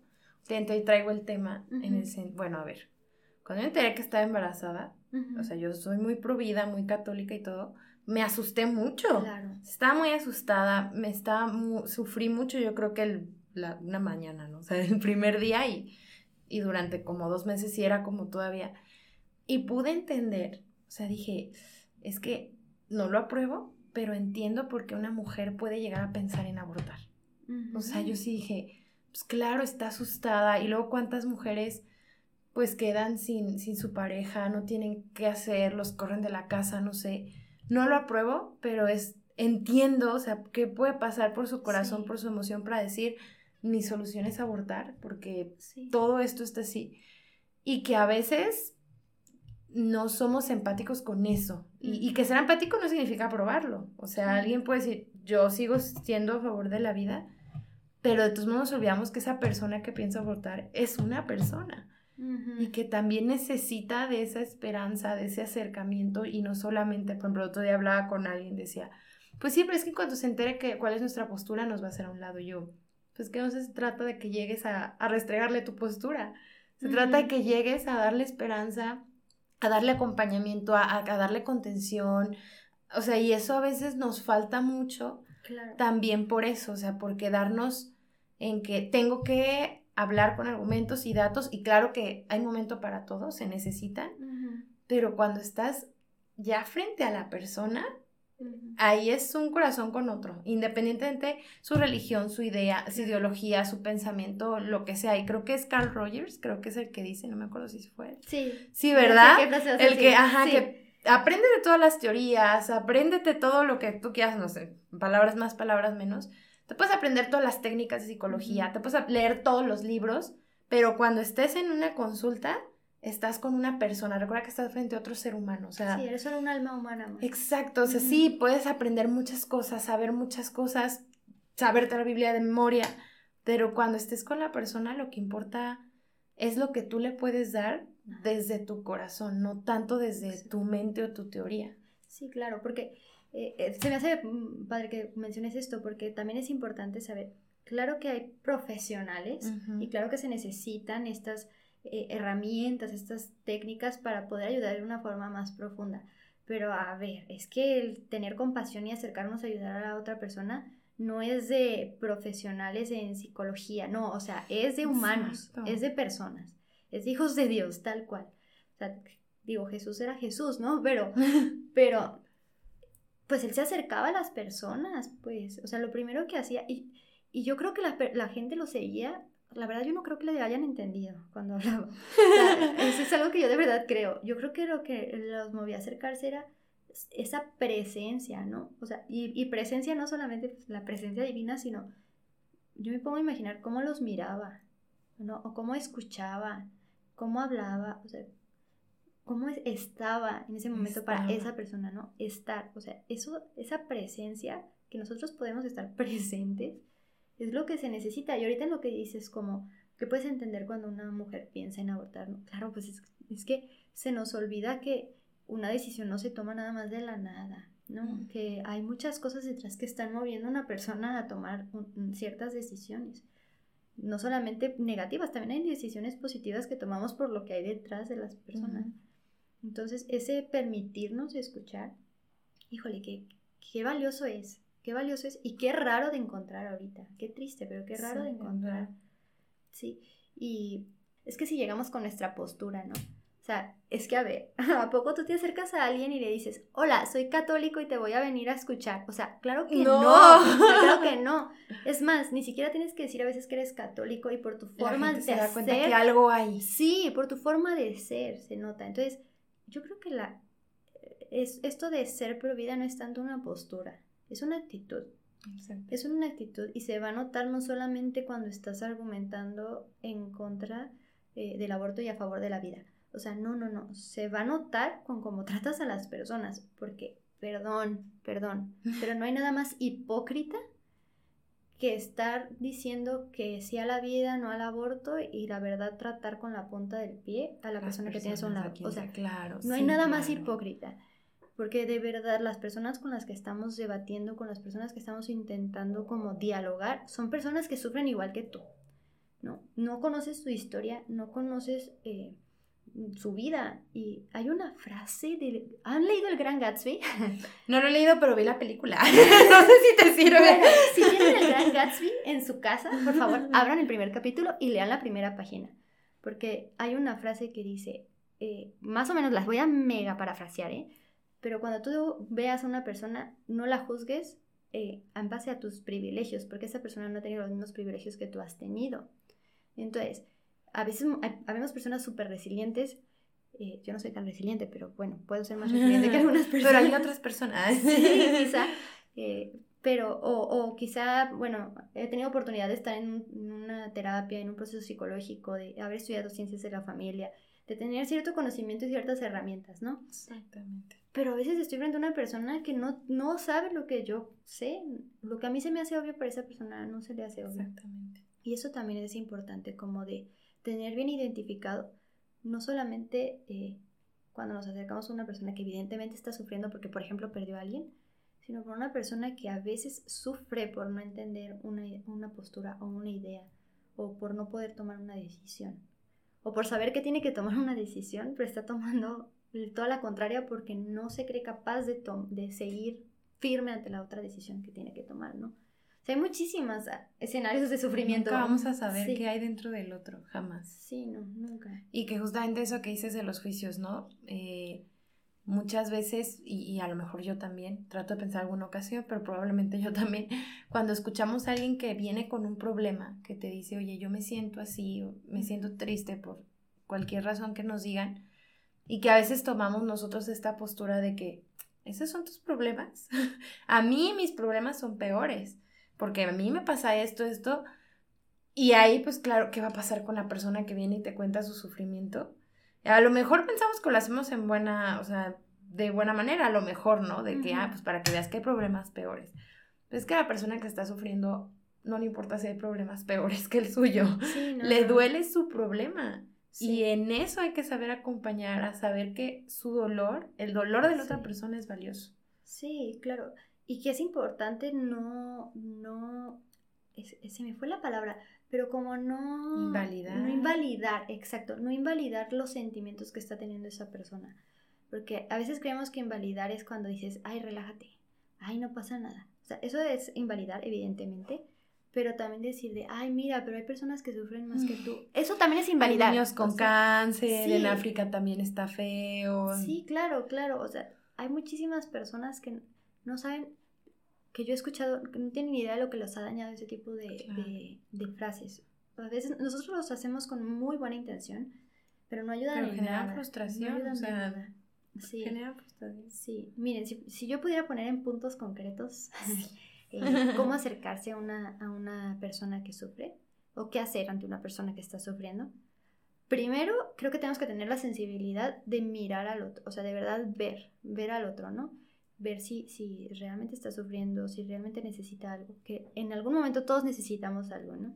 y traigo el tema en el bueno, a ver, cuando me enteré que estaba embarazada, o sea, yo soy muy provida, muy católica y todo, me asusté mucho. Claro. Estaba muy asustada, me estaba, sufrí mucho, yo creo que el, la, una mañana, ¿no? O sea, el primer día y, y durante como dos meses sí era como todavía. Y pude entender, o sea, dije, es que no lo apruebo, pero entiendo por qué una mujer puede llegar a pensar en abortar. O sea, yo sí dije, pues claro, está asustada. Y luego cuántas mujeres pues quedan sin, sin su pareja, no tienen qué hacer, los corren de la casa, no sé. No lo apruebo, pero es, entiendo, o sea, qué puede pasar por su corazón, por su emoción para decir, mi solución es abortar, porque todo esto está así. Y que a veces no somos empáticos con eso. Y, que ser empático no significa aprobarlo. O sea, alguien puede decir, yo sigo siendo a favor de la vida, pero de todos modos olvidamos que esa persona que piensa abortar es una persona y que también necesita de esa esperanza, de ese acercamiento y no solamente, por ejemplo, otro día hablaba con alguien, decía, Pues sí, pero es que cuando se entere que cuál es nuestra postura nos va a hacer a un lado yo. Pues que no se trata de que llegues a, a restregarle tu postura. Se trata de que llegues a darle esperanza, a darle acompañamiento, a, a, darle contención. O sea, y eso a veces nos falta mucho también por eso, o sea, por quedarnos en que tengo que hablar con argumentos y datos y claro que hay momento para todo, se necesitan, pero cuando estás ya frente a la persona, ahí es un corazón con otro, independientemente su religión, su idea, su ideología, su pensamiento, lo que sea. Y creo que es Carl Rogers, creo que es el que dice, no me acuerdo si fue. Sí. Sí, ¿verdad? el que, ajá, que aprende de todas las teorías, apréndete todo lo que tú quieras, no sé, palabras más, palabras menos. Te puedes aprender todas las técnicas de psicología, te puedes leer todos los libros, pero cuando estés en una consulta, estás con una persona, recuerda que estás frente a otro ser humano, o sea...
Sí, eres solo un alma humana.
Exacto, o sea, sí, puedes aprender muchas cosas, saber muchas cosas, saberte la Biblia de memoria, pero cuando estés con la persona lo que importa es lo que tú le puedes dar desde tu corazón, no tanto desde tu mente o tu teoría.
Sí, claro, porque eh, eh, se me hace mm, padre que menciones esto, porque también es importante saber, claro que hay profesionales y claro que se necesitan estas eh, herramientas, estas técnicas para poder ayudar de una forma más profunda. Pero a ver, es que el tener compasión y acercarnos a ayudar a la otra persona no es de profesionales en psicología, no, o sea, es de humanos, es de personas, es de hijos de Dios, tal cual. O sea, digo, Jesús era Jesús, ¿no? Pero, pero, pues él se acercaba a las personas, pues, o sea, lo primero que hacía, y, y yo creo que la, la, gente lo seguía, la verdad yo no creo que le hayan entendido cuando hablaba. eso es algo que yo de verdad creo. Yo creo que lo que los movía a acercarse era esa presencia, ¿no? O sea, y, presencia no solamente pues, la presencia divina, sino yo me pongo a imaginar cómo los miraba, ¿no? O cómo escuchaba, cómo hablaba, o sea, cómo estaba en ese momento para esa persona, ¿no? Estar, o sea, eso, esa presencia que nosotros podemos estar presentes es lo que se necesita. Y ahorita lo que dices, como, ¿qué puedes entender cuando una mujer piensa en abortar? ¿no? Claro, pues es, es que se nos olvida que una decisión no se toma nada más de la nada, ¿no? Que hay muchas cosas detrás que están moviendo a una persona a tomar ciertas decisiones. No solamente negativas, también hay decisiones positivas que tomamos por lo que hay detrás de las personas. Entonces, ese permitirnos escuchar, híjole, qué, qué valioso es, qué valioso es y qué raro de encontrar ahorita. Qué triste, pero qué raro de encontrar. Sí, y es que si llegamos con nuestra postura, ¿no? O sea, es que a ver, ¿a poco tú te acercas a alguien y le dices, hola, soy católico y te voy a venir a escuchar? O sea, claro que no, claro que no. Es más, ni siquiera tienes que decir a veces que eres católico y por tu forma de se da cuenta que
algo hay.
Sí, por tu forma de ser se nota. Entonces, yo creo que la, es, esto de ser pro vida no es tanto una postura, es una actitud. Es una actitud y se va a notar no solamente cuando estás argumentando en contra eh, del aborto y a favor de la vida o sea, no, no, no. Se va a notar con cómo tratas a las personas. Porque, perdón, perdón. Pero no hay nada más hipócrita que estar diciendo que sí a la vida, no al aborto y la verdad tratar con la punta del pie a la persona que tienes a un lado. O sea, claro, no hay nada más hipócrita. Porque de verdad las personas con las que estamos debatiendo, con las personas que estamos intentando como dialogar, son personas que sufren igual que tú. ¿no? No conoces su historia, no conoces eh, su vida. Y hay una frase de... ¿Han leído El Gran Gatsby?
No lo he leído, pero vi la película. no sé si te sirve.
si tienen El Gran Gatsby en su casa, por favor, abran el primer capítulo y lean la primera página. Porque hay una frase que dice, eh, más o menos las voy a mega parafrasear, ¿eh? Pero cuando tú veas a una persona, no la juzgues eh, en base a tus privilegios, porque esa persona no ha tenido los mismos privilegios que tú has tenido. Entonces, a veces habemos personas súper resilientes. Eh, yo no soy tan resiliente, pero bueno, puedo ser más resiliente que algunas personas.
Pero hay otras personas.
sí, quizá. Eh, pero, o, o, quizá, bueno, he tenido oportunidad de estar en, una terapia, en un proceso psicológico, de haber estudiado ciencias de la familia, de tener cierto conocimiento y ciertas herramientas, ¿no?
Exactamente.
Pero a veces estoy frente a una persona que no, no sabe lo que yo sé. Lo que a mí se me hace obvio para esa persona no se le hace obvio. Exactamente. Y eso también es importante, como de tener bien identificado, no solamente eh, cuando nos acercamos a una persona que evidentemente está sufriendo porque, por ejemplo, perdió a alguien, sino por una persona que a veces sufre por no entender una, una postura o una idea, o por no poder tomar una decisión, o por saber que tiene que tomar una decisión, pero está tomando toda la contraria porque no se cree capaz de, de seguir firme ante la otra decisión que tiene que tomar, ¿no? O sea, hay muchísimos ah, escenarios de sufrimiento.
Nunca vamos a saber qué hay dentro del otro, jamás.
Sí, no, nunca.
Y que justamente eso que dices de los juicios, ¿no? Eh, muchas veces, y, a lo mejor yo también, trato de pensar alguna ocasión, pero probablemente yo también, cuando escuchamos a alguien que viene con un problema, que te dice, oye, yo me siento así, o me siento triste por cualquier razón que nos digan, y que a veces tomamos nosotros esta postura de que, ¿esos son tus problemas? a mí mis problemas son peores, porque a mí me pasa esto, esto, y ahí pues claro, ¿qué va a pasar con la persona que viene y te cuenta su sufrimiento? A lo mejor pensamos que lo hacemos en buena, o sea, de buena manera, a lo mejor, ¿no? De que, ah, pues para que veas que hay problemas peores. Pero es que a la persona que está sufriendo no le importa si hay problemas peores que el suyo. le duele su problema. Y en eso hay que saber acompañar, a saber que su dolor, el dolor de la otra persona es valioso.
Sí, claro. Y que es importante no, no, se me fue la palabra, pero como no...
Invalidar.
No invalidar, exacto, no invalidar los sentimientos que está teniendo esa persona. Porque a veces creemos que invalidar es cuando dices, ay, relájate, ay, no pasa nada. O sea, eso es invalidar, evidentemente, pero también decir de, ay, mira, pero hay personas que sufren más que tú. Eso también es invalidar.
niños con cáncer, en África también está feo.
Sí, claro, claro. O sea, hay muchísimas personas que no saben, que yo he escuchado, que no tienen ni idea de lo que los ha dañado ese tipo de, de, frases. A veces nosotros los hacemos con muy buena intención, pero no ayudan pero
generan frustración, no o sea,
Sí. Genera frustración. Sí, miren, si, si, yo pudiera poner en puntos concretos Eh, cómo acercarse a una, a una persona que sufre o qué hacer ante una persona que está sufriendo. Primero, creo que tenemos que tener la sensibilidad de mirar al otro, o sea, de verdad ver, ver al otro, ¿no? Ver si, si realmente está sufriendo, si realmente necesita algo, que en algún momento todos necesitamos algo, ¿no?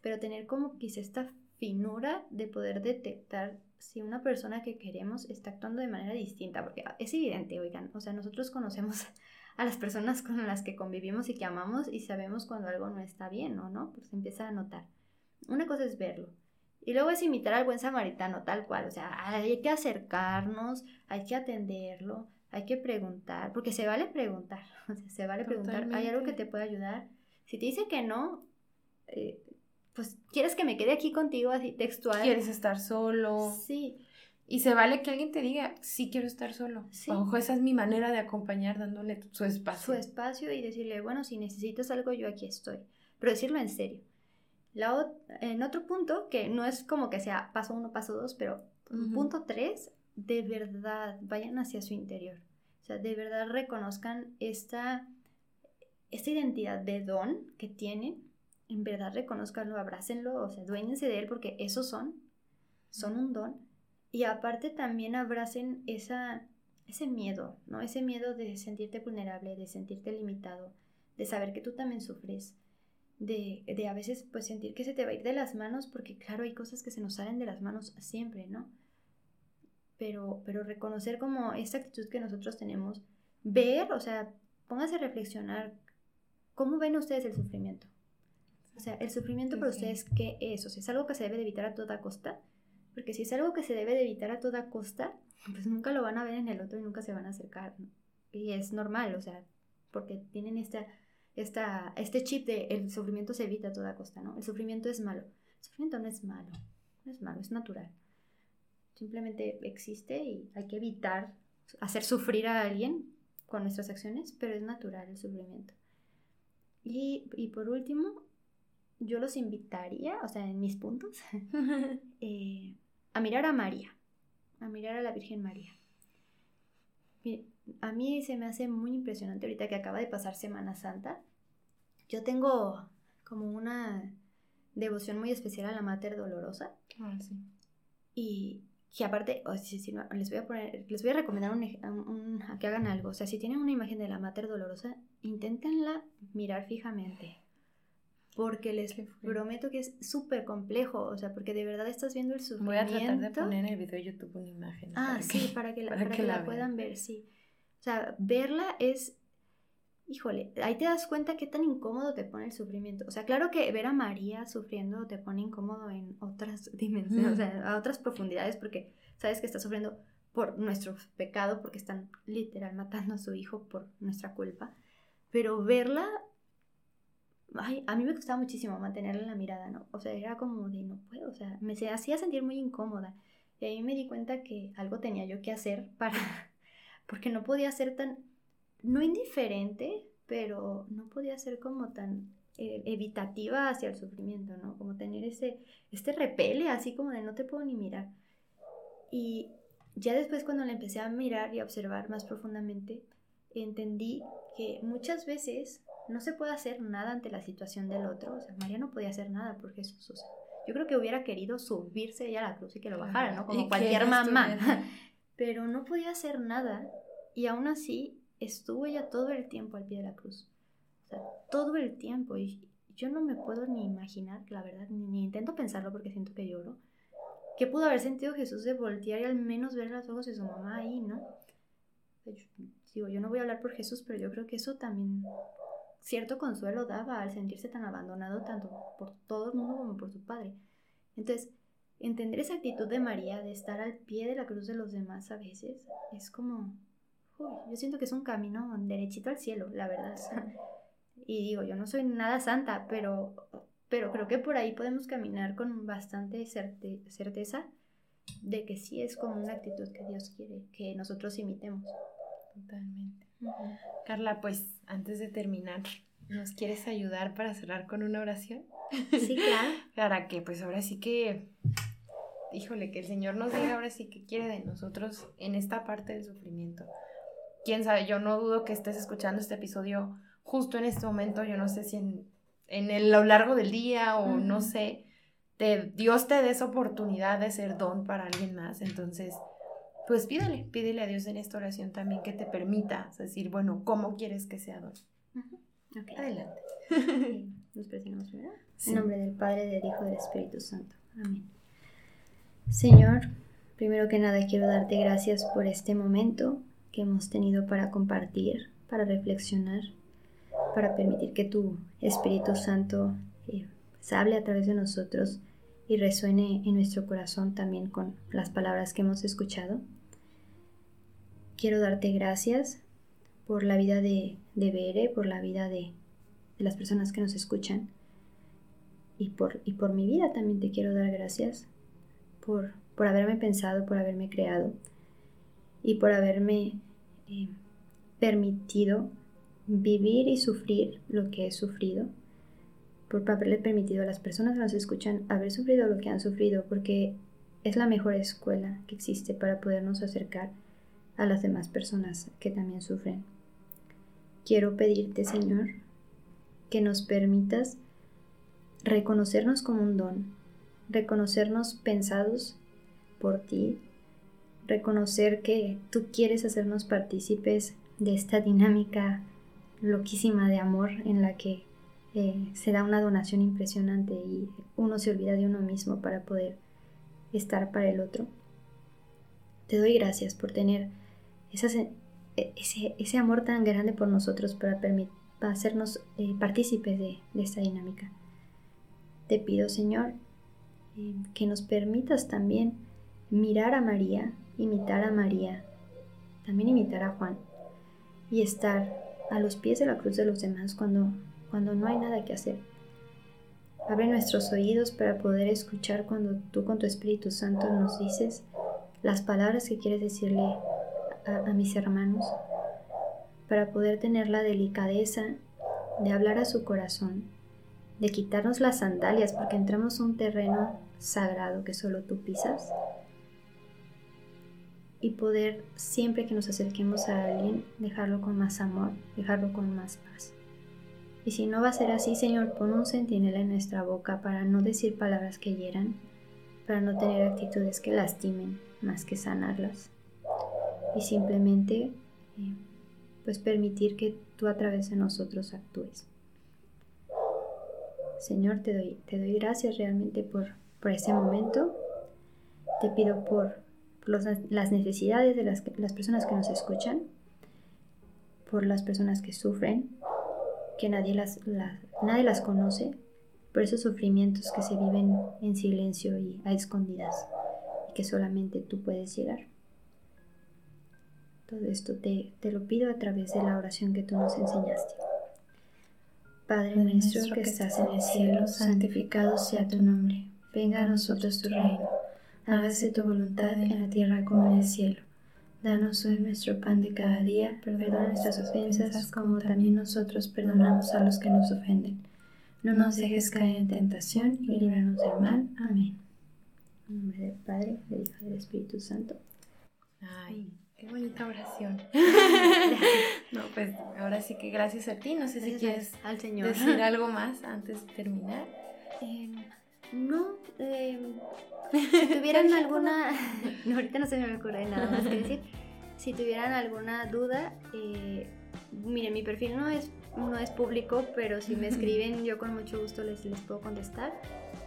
Pero tener como quizá esta finura de poder detectar si una persona que queremos está actuando de manera distinta, porque es evidente, oigan, o sea, nosotros conocemos a las personas con las que convivimos y que amamos y sabemos cuando algo no está bien o no, pues empieza a notar. Una cosa es verlo. Y luego es imitar al buen samaritano, tal cual. O sea, hay que acercarnos, hay que atenderlo, hay que preguntar, porque se vale preguntar. O sea, se vale preguntar, ¿hay algo que te pueda ayudar? Si te dice que no, eh, pues quieres que me quede aquí contigo así textual.
Quieres estar solo.
Sí.
Y se vale que alguien te diga, sí quiero estar solo. Ojo, esa es mi manera de acompañar, dándole su espacio.
Su espacio y decirle, bueno, si necesitas algo, yo aquí estoy. Pero decirlo en serio. La en otro punto, que no es como que sea paso uno, paso dos, pero punto tres, de verdad, vayan hacia su interior. O sea, de verdad reconozcan esta, esta identidad de don que tienen. En verdad reconozcanlo, abrácenlo, o sea, duéñense de él porque esos son, son un don y aparte también abracen esa, ese miedo, ¿no? Ese miedo de sentirte vulnerable, de sentirte limitado, de saber que tú también sufres, de, de, a veces pues sentir que se te va a ir de las manos, porque claro, hay cosas que se nos salen de las manos siempre, ¿no? Pero, pero reconocer como esta actitud que nosotros tenemos, ver, o sea, pónganse a reflexionar, ¿cómo ven ustedes el sufrimiento? O sea, el sufrimiento para ustedes, ¿qué es? O sea, ¿es algo que se debe de evitar a toda costa? Porque si es algo que se debe de evitar a toda costa, pues nunca lo van a ver en el otro y nunca se van a acercar. Y es normal, o sea, porque tienen esta, esta, este chip de el sufrimiento se evita a toda costa, ¿no? El sufrimiento es malo. El sufrimiento no es malo, no es malo, es natural. Simplemente existe y hay que evitar hacer sufrir a alguien con nuestras acciones, pero es natural el sufrimiento. Y, y por último, yo los invitaría, o sea, en mis puntos, eh, a mirar a María, a mirar a la Virgen María. A mí se me hace muy impresionante ahorita que acaba de pasar Semana Santa. Yo tengo como una devoción muy especial a la Mater Dolorosa.
Ah, sí.
Y que aparte, les, voy a poner, les voy a recomendar a que hagan algo. O sea, si tienen una imagen de la Mater Dolorosa, inténtenla mirar fijamente porque les prometo que es súper complejo, o sea, porque de verdad estás viendo el sufrimiento.
Voy a tratar de poner en el video de YouTube una imagen.
Ah, sí, para que la, para que la, puedan ver, sí. O sea, verla es, híjole, ahí te das cuenta qué tan incómodo te pone el sufrimiento. O sea, claro que ver a María sufriendo te pone incómodo en otras dimensiones, o sea, a otras profundidades, porque sabes que está sufriendo por nuestro pecado, porque están literal matando a su hijo por nuestra culpa. Pero verla, ay, a mí me costaba muchísimo mantenerla la mirada, ¿no? O sea, era como de no puedo, o sea, me hacía sentir muy incómoda. Y ahí me di cuenta que algo tenía yo que hacer para, porque no podía ser tan no indiferente, pero no podía ser como tan eh, evitativa hacia el sufrimiento, ¿no? Como tener ese, este repele, así como de no te puedo ni mirar. Y ya después cuando la empecé a mirar y a observar más profundamente, entendí que muchas veces no se puede hacer nada ante la situación del otro. O sea, María no podía hacer nada por Jesús. O sea, yo creo que hubiera querido subirse ella a la cruz y que lo bajara, ¿no? Como cualquier mamá. Pero no podía hacer nada. Y aún así estuvo ella todo el tiempo al pie de la cruz. O sea, todo el tiempo. Y yo no me puedo ni imaginar, la verdad, ni, intento pensarlo porque siento que lloro. ¿Qué pudo haber sentido Jesús de voltear y al menos ver los ojos de su mamá ahí, no? digo, yo no voy a hablar por Jesús, pero yo creo que eso también cierto consuelo daba al sentirse tan abandonado tanto por todo el mundo como por su padre. Entonces, entender esa actitud de María de estar al pie de la cruz de los demás a veces es como yo siento que es un camino derechito al cielo, la verdad. y digo, yo no soy nada santa, pero, pero creo que por ahí podemos caminar con bastante certeza de que sí es como una actitud que Dios quiere que nosotros imitemos.
Totalmente. Carla, pues antes de terminar, ¿nos quieres ayudar para cerrar con una oración?
Sí, claro.
para que pues ahora sí que, híjole, que el Señor nos diga ahora sí que quiere de nosotros en esta parte del sufrimiento quién sabe, yo no dudo que estés escuchando este episodio justo en este momento, yo no sé si en, en el, a lo largo del día o no sé, te, Dios te dé esa oportunidad de ser don para alguien más, entonces, pues pídele, pídele a Dios en esta oración también que te permita decir, bueno, ¿cómo quieres que sea don? Adelante.
Nos presionamos ¿verdad? En nombre del Padre, del Hijo y del Espíritu Santo. Amén. Señor, primero que nada quiero darte gracias por este momento que hemos tenido para compartir, para reflexionar, para permitir que tu Espíritu Santo eh, se hable a través de nosotros y resuene en nuestro corazón también con las palabras que hemos escuchado. Quiero darte gracias por la vida de, de Bere, por la vida de, de, las personas que nos escuchan y por, y por mi vida también te quiero dar gracias por, por haberme pensado, por haberme creado y por haberme permitido vivir y sufrir lo que he sufrido, por haberle permitido a las personas que nos escuchan haber sufrido lo que han sufrido, porque es la mejor escuela que existe para podernos acercar a las demás personas que también sufren. Quiero pedirte, Señor, que nos permitas reconocernos como un don, reconocernos pensados por ti, reconocer que tú quieres hacernos partícipes de esta dinámica loquísima de amor en la que eh, se da una donación impresionante y uno se olvida de uno mismo para poder estar para el otro. Te doy gracias por tener ese, ese, amor tan grande por nosotros para, hacernos eh, partícipes de, esta dinámica. Te pido, Señor, eh, que nos permitas también mirar a María imitar a María, también imitar a Juan y estar a los pies de la cruz de los demás cuando, cuando no hay nada que hacer. Abre nuestros oídos para poder escuchar cuando tú con tu Espíritu Santo nos dices las palabras que quieres decirle a, mis hermanos, para poder tener la delicadeza de hablar a su corazón, de quitarnos las sandalias porque entramos a un terreno sagrado que solo tú pisas y poder siempre que nos acerquemos a alguien dejarlo con más amor, dejarlo con más paz. Y si no va a ser así, Señor, pon un centinela en nuestra boca para no decir palabras que hieran, para no tener actitudes que lastimen más que sanarlas. Y simplemente, eh, pues permitir que tú a través de nosotros actúes. Señor, te doy, te doy gracias realmente por, por ese momento. Te pido por las necesidades de las, las personas que nos escuchan por las personas que sufren, que nadie las, nadie las conoce, por esos sufrimientos que se viven en silencio y a escondidas, y que solamente tú puedes llegar. Todo esto te, te lo pido a través de la oración que tú nos enseñaste. Padre nuestro que estás en el cielo, santificado sea tu nombre. Venga a nosotros tu reino. Hágase tu voluntad en la tierra como en el cielo. Danos hoy nuestro pan de cada día, perdona nuestras ofensas como también nosotros perdonamos a los que nos ofenden. No nos dejes caer en tentación y líbranos del mal. Amén. En nombre del Padre, del Hijo y del Espíritu Santo.
Ay, qué bonita oración. no, pues ahora sí que gracias a ti. No sé si quieres al Señor. decir algo más antes de terminar.
Em, no, eh, si tuvieran alguna, no, ahorita no se me ocurre nada más que decir, si tuvieran alguna duda, eh, miren, mi perfil no es, no es público, pero si me escriben yo con mucho gusto les, les puedo contestar.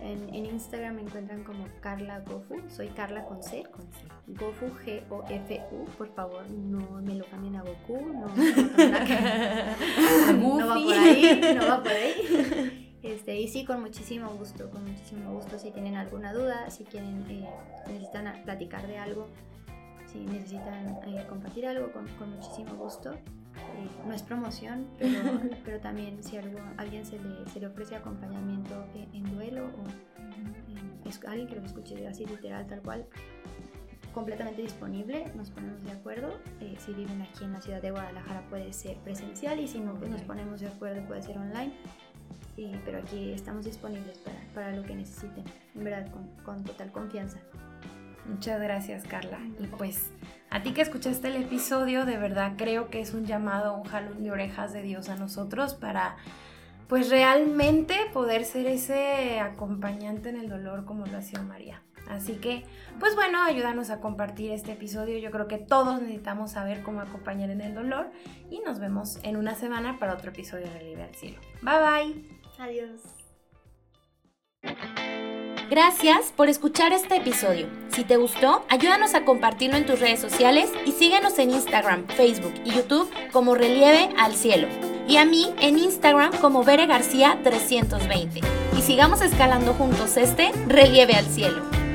En, en, Instagram me encuentran como Carla Gofu, soy Carla con C, con C. Gofu, G-O-F-U, por favor no me lo cambien a Goku, no, no, no va por ahí, no va por ahí. Este, y sí, con muchísimo gusto, con muchísimo gusto. Si tienen alguna duda, si quieren, eh, necesitan platicar de algo, si necesitan eh, compartir algo, con, muchísimo gusto. Eh, no es promoción, pero, pero también si algo, alguien se le, se le ofrece acompañamiento en, duelo o es alguien que lo escuche así literal, tal cual, completamente disponible, nos ponemos de acuerdo. si viven aquí en la ciudad de Guadalajara puede ser presencial y si no, pues nos ponemos de acuerdo, puede ser online pero aquí estamos disponibles para, para, lo que necesiten, en verdad, con, con total confianza.
Muchas gracias, Carla. Y pues a ti que escuchaste el episodio, de verdad creo que es un llamado, un jalón de orejas de Dios a nosotros para pues realmente poder ser ese acompañante en el dolor como lo hacía María. Así que, pues bueno, ayúdanos a compartir este episodio. Yo creo que todos necesitamos saber cómo acompañar en el dolor y nos vemos en una semana para otro episodio de Libre al Cielo. Bye bye.
Adiós.
Gracias por escuchar este episodio. Si te gustó, ayúdanos a compartirlo en tus redes sociales y síguenos en Instagram, Facebook y YouTube como Relieve al Cielo. Y a mí en Instagram como Bere García 320. Y sigamos escalando juntos este Relieve al Cielo.